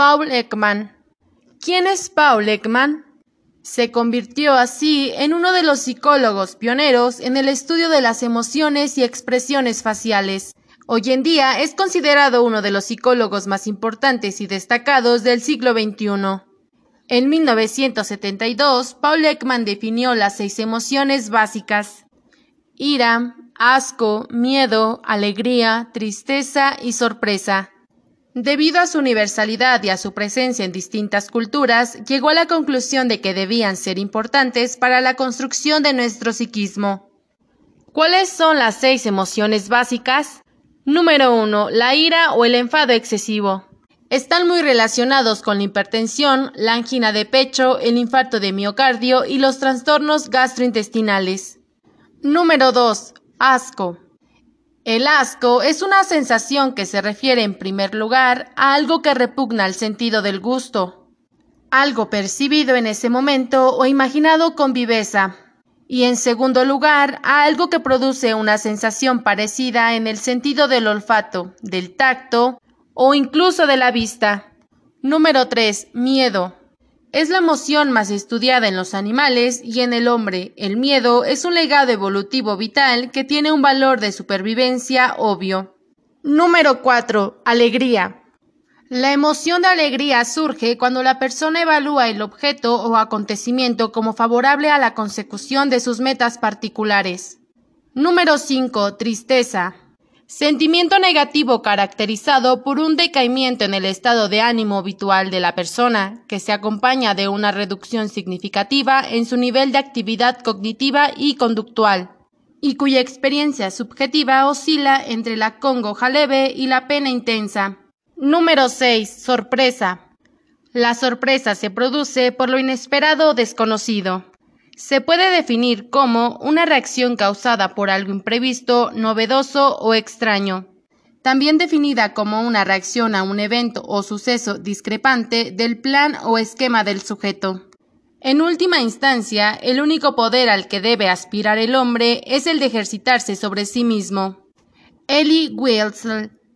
Paul Ekman. ¿Quién es Paul Ekman? Se convirtió así en uno de los psicólogos pioneros en el estudio de las emociones y expresiones faciales. Hoy en día es considerado uno de los psicólogos más importantes y destacados del siglo XXI. En 1972, Paul Ekman definió las seis emociones básicas. Ira, asco, miedo, alegría, tristeza y sorpresa. Debido a su universalidad y a su presencia en distintas culturas, llegó a la conclusión de que debían ser importantes para la construcción de nuestro psiquismo. ¿Cuáles son las seis emociones básicas? Número 1. La ira o el enfado excesivo. Están muy relacionados con la hipertensión, la angina de pecho, el infarto de miocardio y los trastornos gastrointestinales. Número 2. Asco. El asco es una sensación que se refiere en primer lugar a algo que repugna el sentido del gusto, algo percibido en ese momento o imaginado con viveza, y en segundo lugar a algo que produce una sensación parecida en el sentido del olfato, del tacto o incluso de la vista. Número 3. Miedo. Es la emoción más estudiada en los animales y en el hombre. El miedo es un legado evolutivo vital que tiene un valor de supervivencia obvio. Número 4. Alegría. La emoción de alegría surge cuando la persona evalúa el objeto o acontecimiento como favorable a la consecución de sus metas particulares. Número 5. Tristeza. Sentimiento negativo caracterizado por un decaimiento en el estado de ánimo habitual de la persona, que se acompaña de una reducción significativa en su nivel de actividad cognitiva y conductual, y cuya experiencia subjetiva oscila entre la congoja leve y la pena intensa. Número 6. Sorpresa. La sorpresa se produce por lo inesperado o desconocido. Se puede definir como una reacción causada por algo imprevisto, novedoso o extraño. También definida como una reacción a un evento o suceso discrepante del plan o esquema del sujeto. En última instancia, el único poder al que debe aspirar el hombre es el de ejercitarse sobre sí mismo. Eli Wiesel